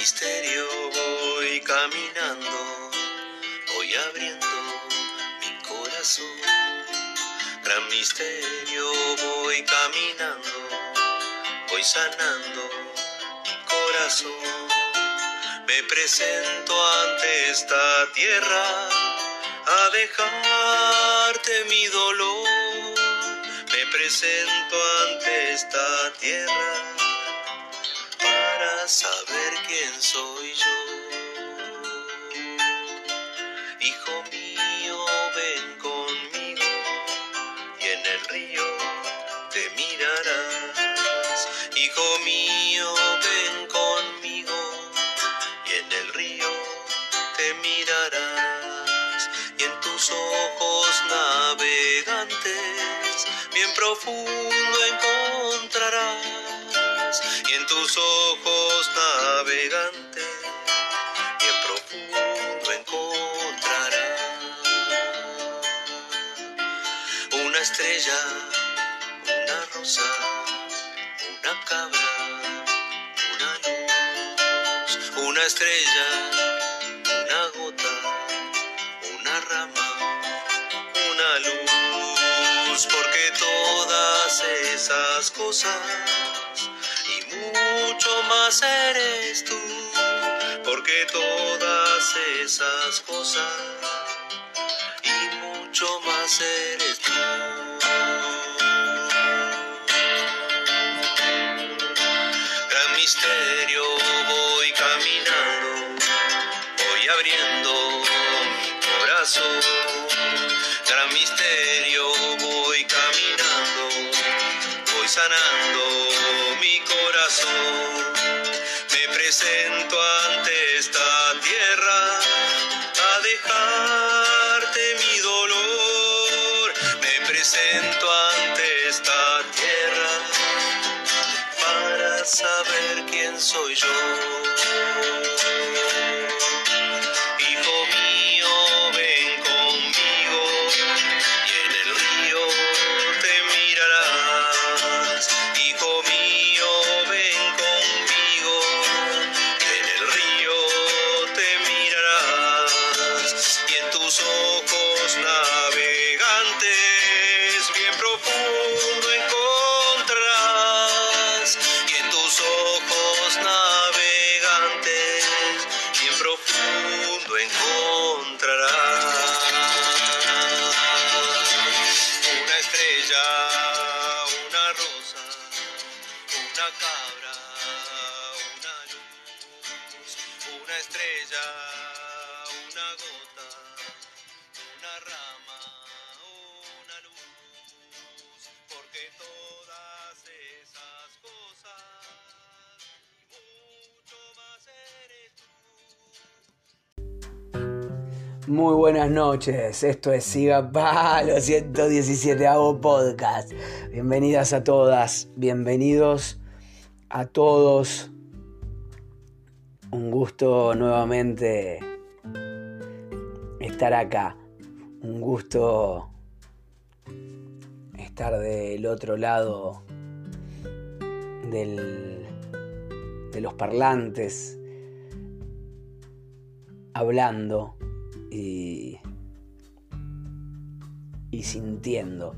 Misterio voy caminando, voy abriendo mi corazón. Gran misterio voy caminando, voy sanando mi corazón. Me presento ante esta tierra a dejarte mi dolor. Me presento ante esta tierra saber quién soy yo. Hijo mío, ven conmigo y en el río te mirarás. Hijo mío, ven conmigo y en el río te mirarás. Y en tus ojos navegantes, bien profundo una rosa, una cabra, una luz, una estrella, una gota, una rama, una luz, porque todas esas cosas y mucho más eres tú, porque todas esas cosas y mucho más eres tú. Corazón. Porque todas esas cosas mucho más eres tú. Muy buenas noches, esto es Siga Palo 117 hago podcast. Bienvenidas a todas, bienvenidos a todos. Un gusto nuevamente estar acá. Un gusto estar del otro lado del, de los parlantes hablando y, y sintiendo.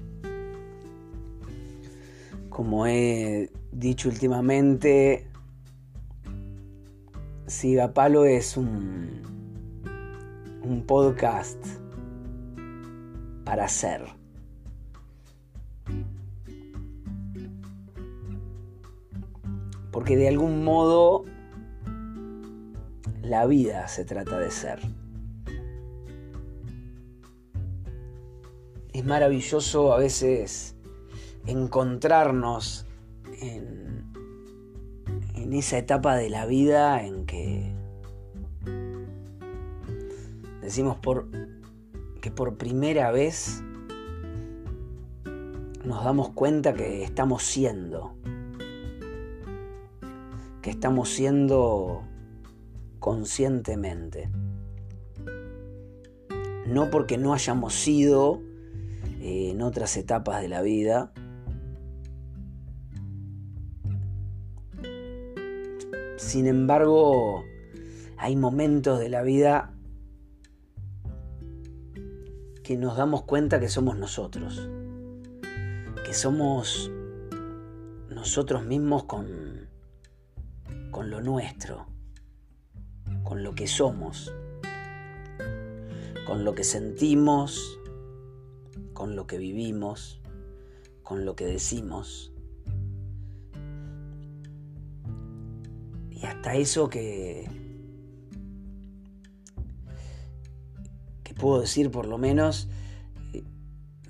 Como he dicho últimamente, Siga Palo es un, un podcast para hacer. Porque de algún modo la vida se trata de ser. Es maravilloso a veces encontrarnos en, esa etapa de la vida en que decimos que por primera vez nos damos cuenta que estamos siendo, que estamos siendo conscientemente. No porque no hayamos sido eh, en otras etapas de la vida, sin embargo, hay momentos de la vida que nos damos cuenta que somos nosotros, que somos nosotros mismos con, con lo nuestro, con lo que somos, con lo que sentimos, con lo que vivimos, con lo que decimos. Y hasta eso que, que puedo decir por lo menos,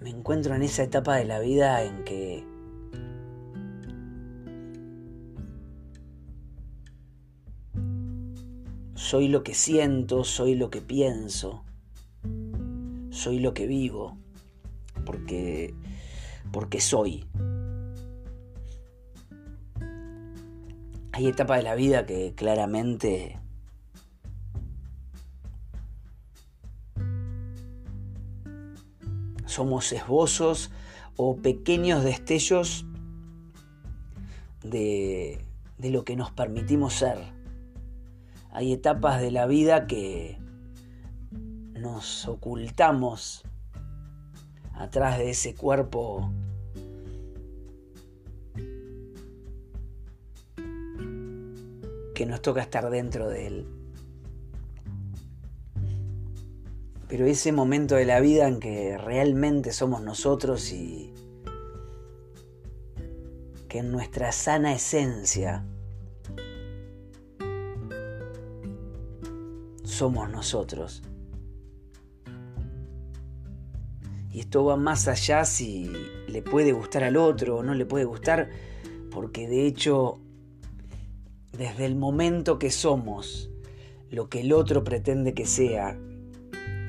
me encuentro en esa etapa de la vida en que soy lo que siento, soy lo que pienso, soy lo que vivo, porque, porque soy. Hay etapas de la vida que claramente somos esbozos o pequeños destellos de, de lo que nos permitimos ser hay etapas de la vida que nos ocultamos atrás de ese cuerpo que nos toca estar dentro de él. Pero ese momento de la vida en que realmente somos nosotros y que en nuestra sana esencia somos nosotros. Y esto va más allá si le puede gustar al otro o no le puede gustar, porque de hecho, desde el momento que somos lo que el otro pretende que sea,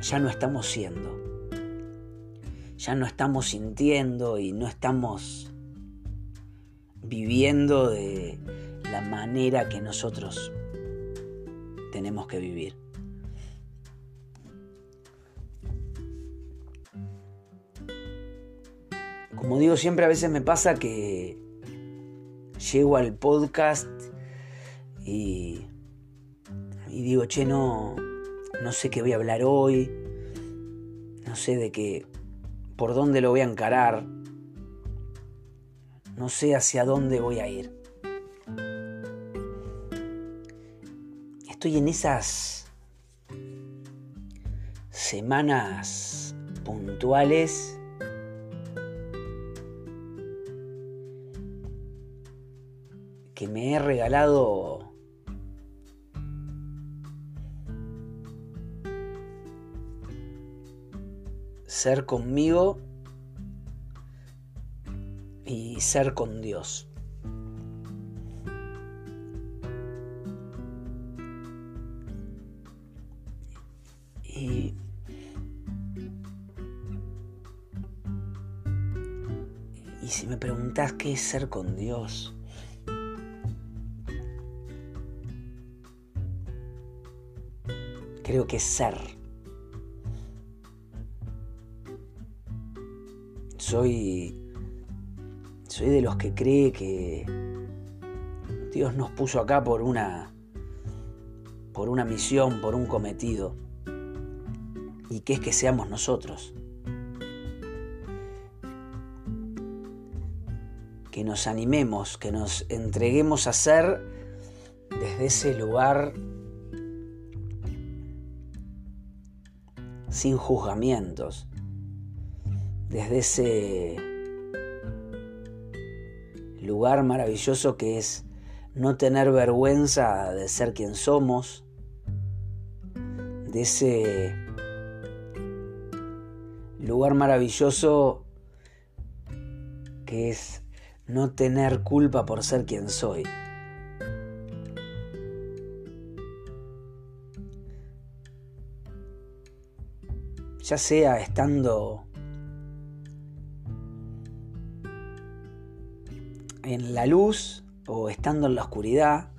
ya no estamos siendo. Ya no estamos sintiendo y no estamos viviendo de la manera que nosotros tenemos que vivir. Como digo siempre, a veces me pasa que llego al podcast y, digo, che, no, no sé qué voy a hablar hoy, no sé de qué, por dónde lo voy a encarar, no sé hacia dónde voy a ir. Estoy en esas semanas puntuales que me he regalado ser conmigo y ser con Dios. Y, y si me preguntas qué es ser con Dios, creo que ser. Soy. Soy de los que cree que Dios nos puso acá por una. por una misión, por un cometido. Y que es que seamos nosotros. Que nos animemos, que nos entreguemos a ser desde ese lugar sin juzgamientos, desde ese lugar maravilloso que es no tener vergüenza de ser quien somos, de ese lugar maravilloso que es no tener culpa por ser quien soy. Ya sea estando en la luz o estando en la oscuridad,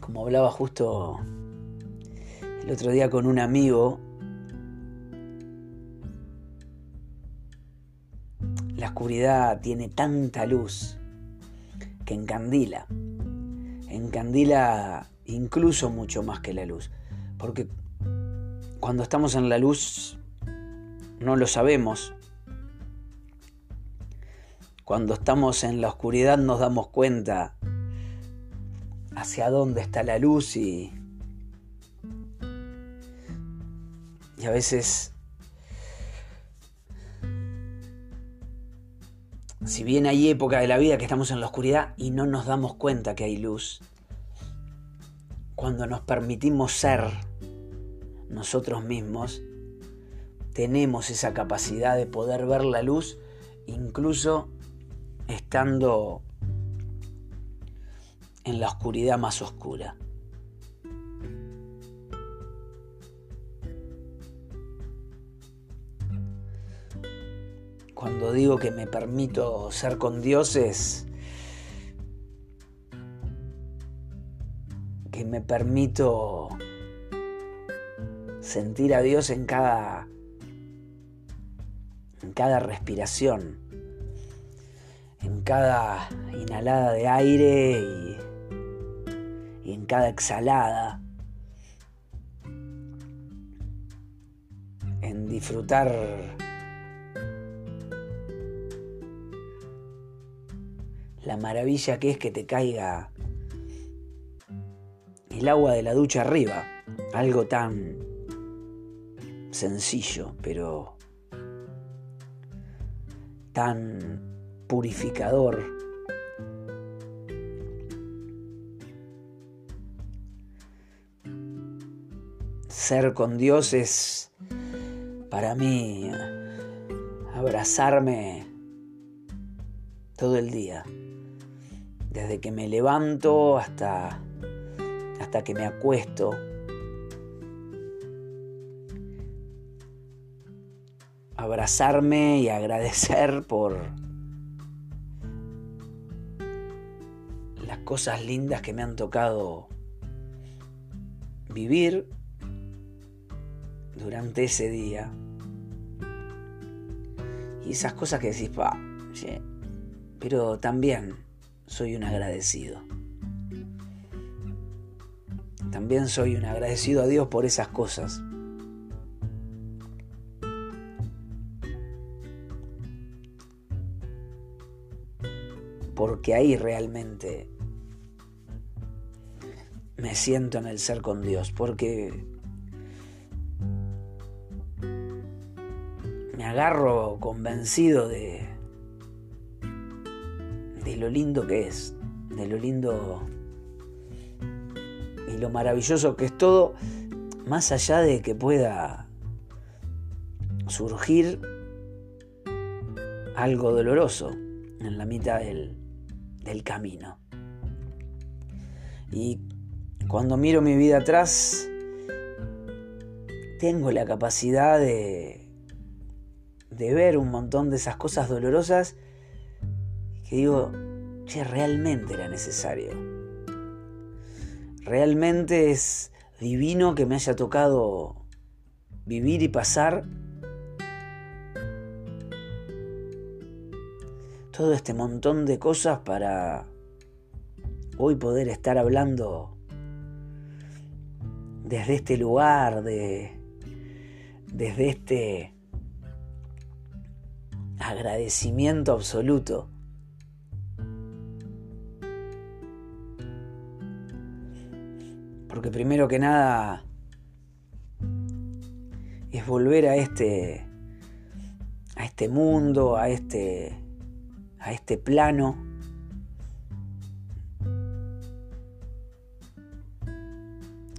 como hablaba justo el otro día con un amigo, la oscuridad tiene tanta luz que encandila. Encandila incluso mucho más que la luz. Porque cuando estamos en la luz no lo sabemos. Cuando estamos en la oscuridad nos damos cuenta hacia dónde está la luz y, y a veces si bien hay época de la vida que estamos en la oscuridad y no nos damos cuenta que hay luz, cuando nos permitimos ser nosotros mismos, tenemos esa capacidad de poder ver la luz incluso estando en la oscuridad más oscura. Cuando digo que me permito ser con Dios es que me permito sentir a Dios en cada en cada respiración, en cada inhalada de aire y y en cada exhalada, en disfrutar la maravilla que es que te caiga el agua de la ducha arriba, algo tan sencillo, pero tan purificador ser con Dios es para mí abrazarme todo el día. Desde que me levanto hasta, hasta que me acuesto. Y agradecer por las cosas lindas que me han tocado vivir durante ese día. Y esas cosas que decís, pa, pero también soy un agradecido. También soy un agradecido a Dios por esas cosas. Porque ahí realmente me siento en el ser con Dios. Porque agarro convencido de, de lo lindo que es, de lo lindo y lo maravilloso que es todo, más allá de que pueda surgir algo doloroso en la mitad del, del camino. Y cuando miro mi vida atrás, tengo la capacidad de de ver un montón de esas cosas dolorosas que digo, che, realmente era necesario. Realmente es divino que me haya tocado vivir y pasar todo este montón de cosas para hoy poder estar hablando desde este lugar, de, desde este agradecimiento absoluto. Porque primero que nada es volver a este a este mundo, a este a este plano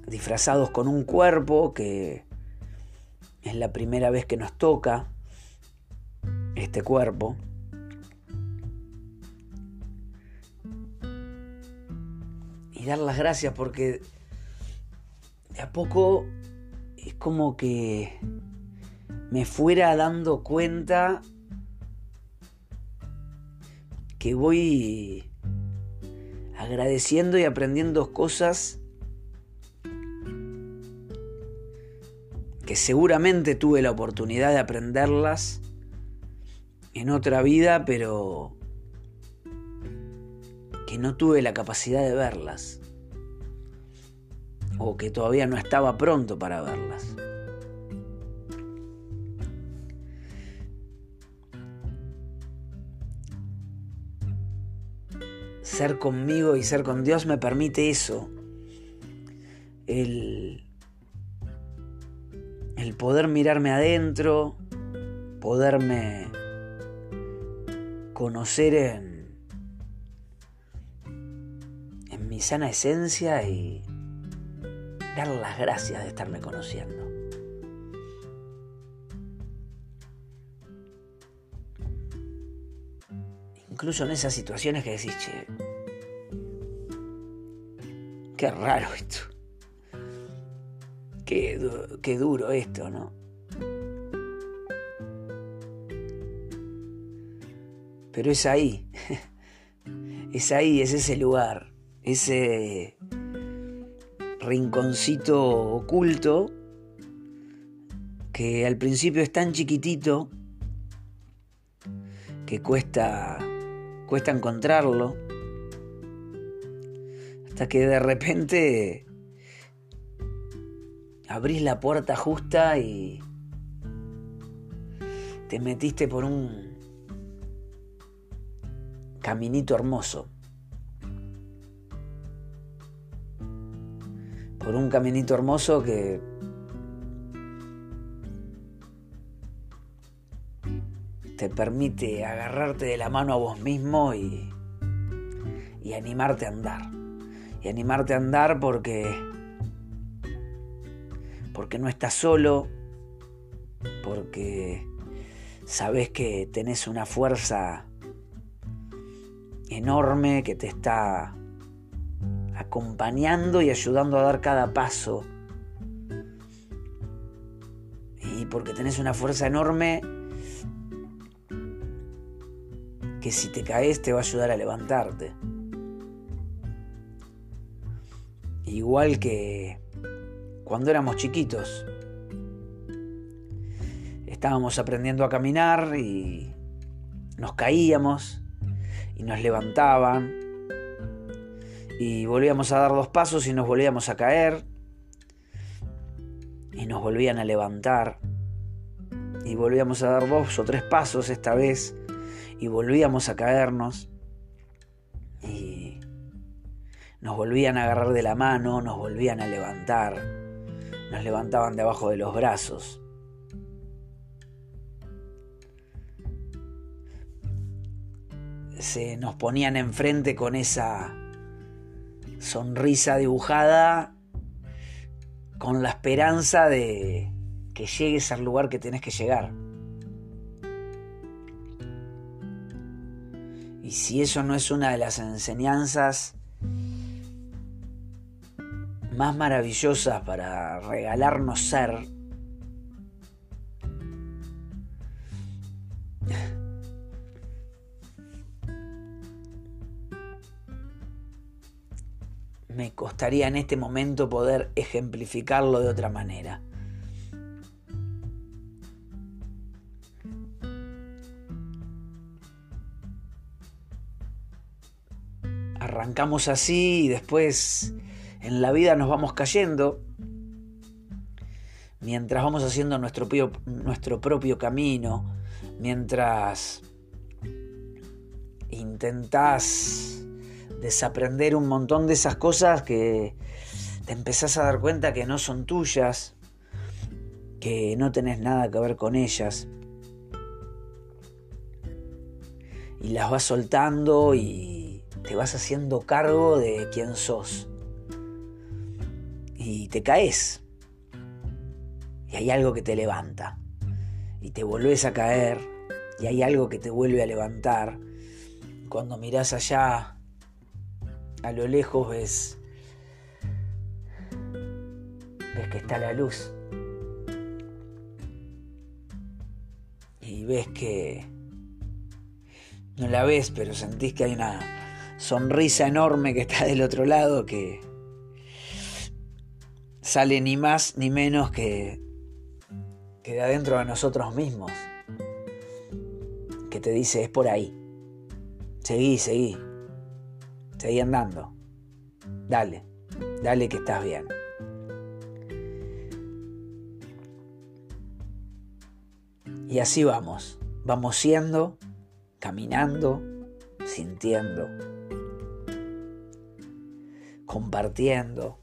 disfrazados con un cuerpo que es la primera vez que nos toca este cuerpo. Y dar las gracias porque de a poco es como que me fuera dando cuenta que voy agradeciendo y aprendiendo cosas que seguramente tuve la oportunidad de aprenderlas en otra vida, pero que no tuve la capacidad de verlas o que todavía no estaba pronto para verlas. Ser conmigo y ser con Dios me permite eso, el, el poder mirarme adentro, poderme conocer en, en mi sana esencia y dar las gracias de estarme conociendo. Incluso en esas situaciones que decís, che, qué raro esto. Qué, qué duro esto, ¿no? Pero es ahí, es ahí, es ese lugar, ese rinconcito oculto que al principio es tan chiquitito que cuesta cuesta encontrarlo hasta que de repente abrís la puerta justa y te metiste por un caminito hermoso. Por un caminito hermoso que te permite agarrarte de la mano a vos mismo y, y animarte a andar. Y animarte a andar porque porque no estás solo, porque sabes que tenés una fuerza enorme que te está acompañando y ayudando a dar cada paso. Y porque tenés una fuerza enorme que si te caes te va a ayudar a levantarte. Igual que cuando éramos chiquitos. Estábamos aprendiendo a caminar y nos caíamos y nos levantaban y volvíamos a dar dos pasos y nos volvíamos a caer y nos volvían a levantar y volvíamos a dar dos o tres pasos esta vez y volvíamos a caernos y nos volvían a agarrar de la mano, nos volvían a levantar nos levantaban debajo de los brazos. Se nos ponían enfrente con esa sonrisa dibujada, con la esperanza de que llegues al lugar que tenés que llegar. Y si eso no es una de las enseñanzas más maravillosas para regalarnos ser, me costaría en este momento poder ejemplificarlo de otra manera. Arrancamos así y después en la vida nos vamos cayendo mientras vamos haciendo nuestro, nuestro propio camino, mientras intentás desaprender un montón de esas cosas que te empezás a dar cuenta que no son tuyas, que no tenés nada que ver con ellas. Y las vas soltando y te vas haciendo cargo de quién sos y te caes. Y hay algo que te levanta. Y te volvés a caer. Y hay algo que te vuelve a levantar. Cuando mirás allá, a lo lejos ves. Ves que está la luz. Y ves que. No la ves, pero sentís que hay una sonrisa enorme que está del otro lado que sale ni más ni menos que, que de adentro de nosotros mismos, que te dice es por ahí, seguí, seguí, Seguí andando. Dale, dale que estás bien. Y así vamos, vamos siendo, caminando, sintiendo, compartiendo.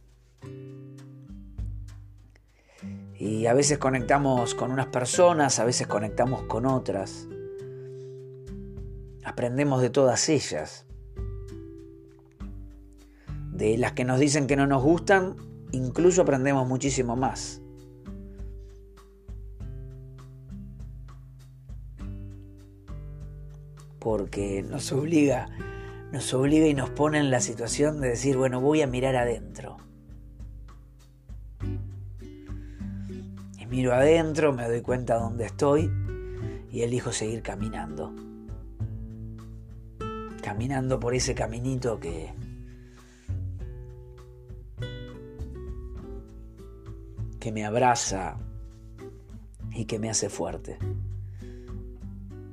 Y a veces conectamos con unas personas, a veces conectamos con otras. Aprendemos de todas ellas. De las que nos dicen que no nos gustan, incluso aprendemos muchísimo más. Porque nos obliga, nos obliga y nos pone en la situación de decir, bueno, voy a mirar adentro. Y miro adentro, me doy cuenta dónde estoy y elijo seguir caminando. Caminando por ese caminito que, que me abraza y que me hace fuerte.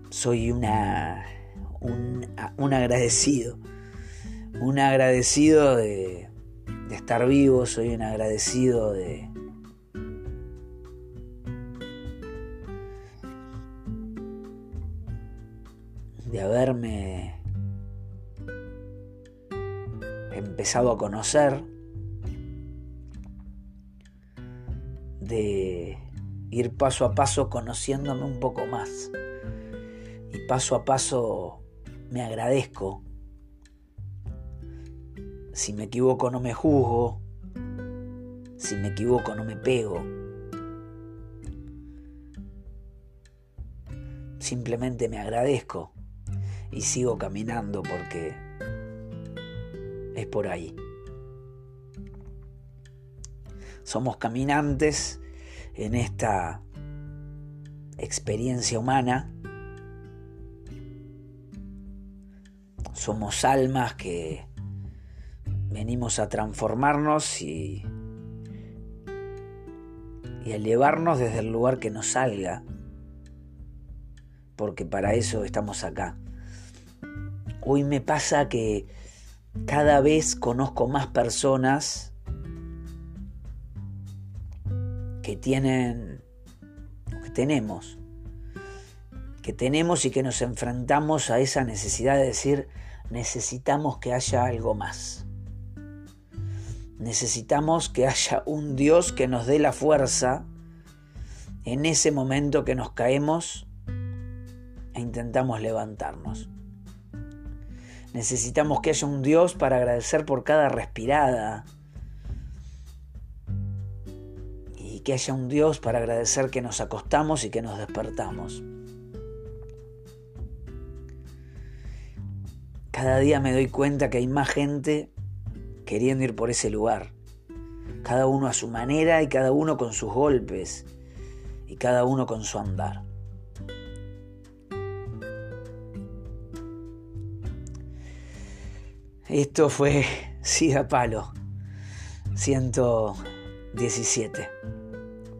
Soy una, un, agradecido, un agradecido de, de estar vivo, soy un agradecido de, de haberme empezado a conocer, de ir paso a paso conociéndome un poco más. Y paso a paso me agradezco. Si me equivoco no me juzgo. Si me equivoco no me pego. Simplemente me agradezco y sigo caminando porque es por ahí. Somos caminantes en esta experiencia humana. Somos almas que venimos a transformarnos y, y a elevarnos desde el lugar que nos salga, porque para eso estamos acá. Hoy me pasa que cada vez conozco más personas que tienen, que tenemos, que tenemos y que nos enfrentamos a esa necesidad de decir, necesitamos que haya algo más. Necesitamos que haya un Dios que nos dé la fuerza en ese momento que nos caemos e intentamos levantarnos. Necesitamos que haya un Dios para agradecer por cada respirada. Y que haya un Dios para agradecer que nos acostamos y que nos despertamos. Cada día me doy cuenta que hay más gente queriendo ir por ese lugar. Cada uno a su manera y cada uno con sus golpes y cada uno con su andar. Esto fue Siga Palo 117,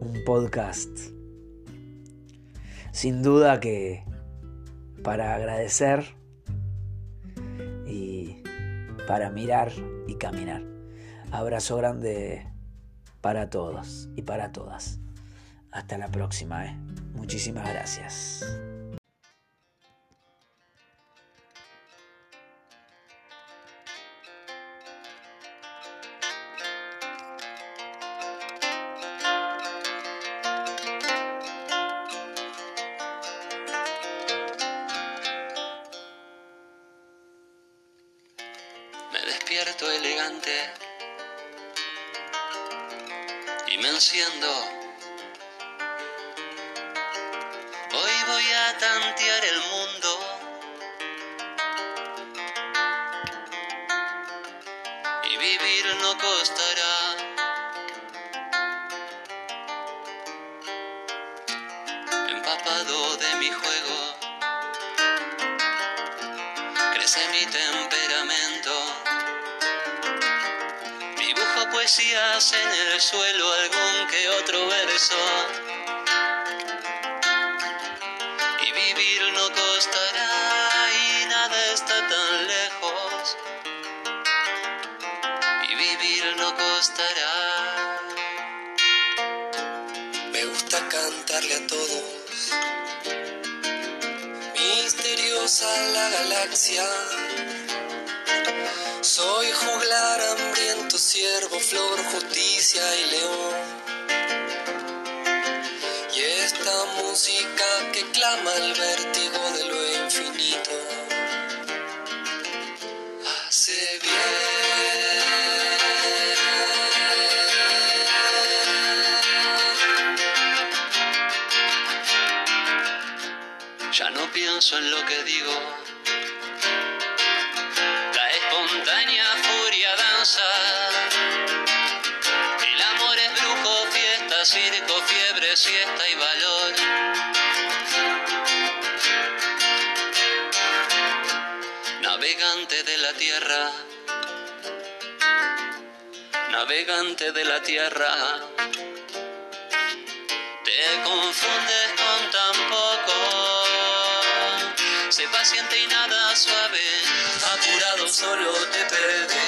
un podcast. Sin duda que para agradecer para mirar y caminar. Abrazo grande para todos y para todas. Hasta la próxima. ¿eh? Muchísimas gracias. Mi temperamento. Dibujo poesías en el suelo, algún que otro verso. Y vivir no costará y nada está tan lejos. costará. Me gusta cantarle a todos. Misteriosa la galaxia. Soy juglar, hambriento, ciervo, flor, justicia y león. Y esta música que clama el vértigo pienso en lo que digo. La espontánea furia danza. El amor es brujo, fiesta, circo, fiebre, siesta y valor. Navegante de la tierra. Navegante de la tierra. Te confundes paciente y nada suave. Apurado solo te perdés.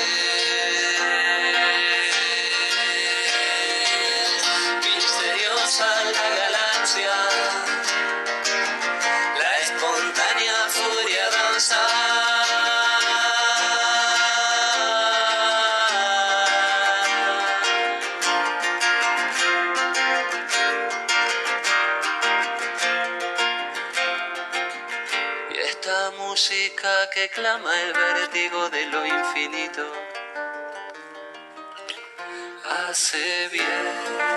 Música que clama el vértigo de lo infinito hace bien.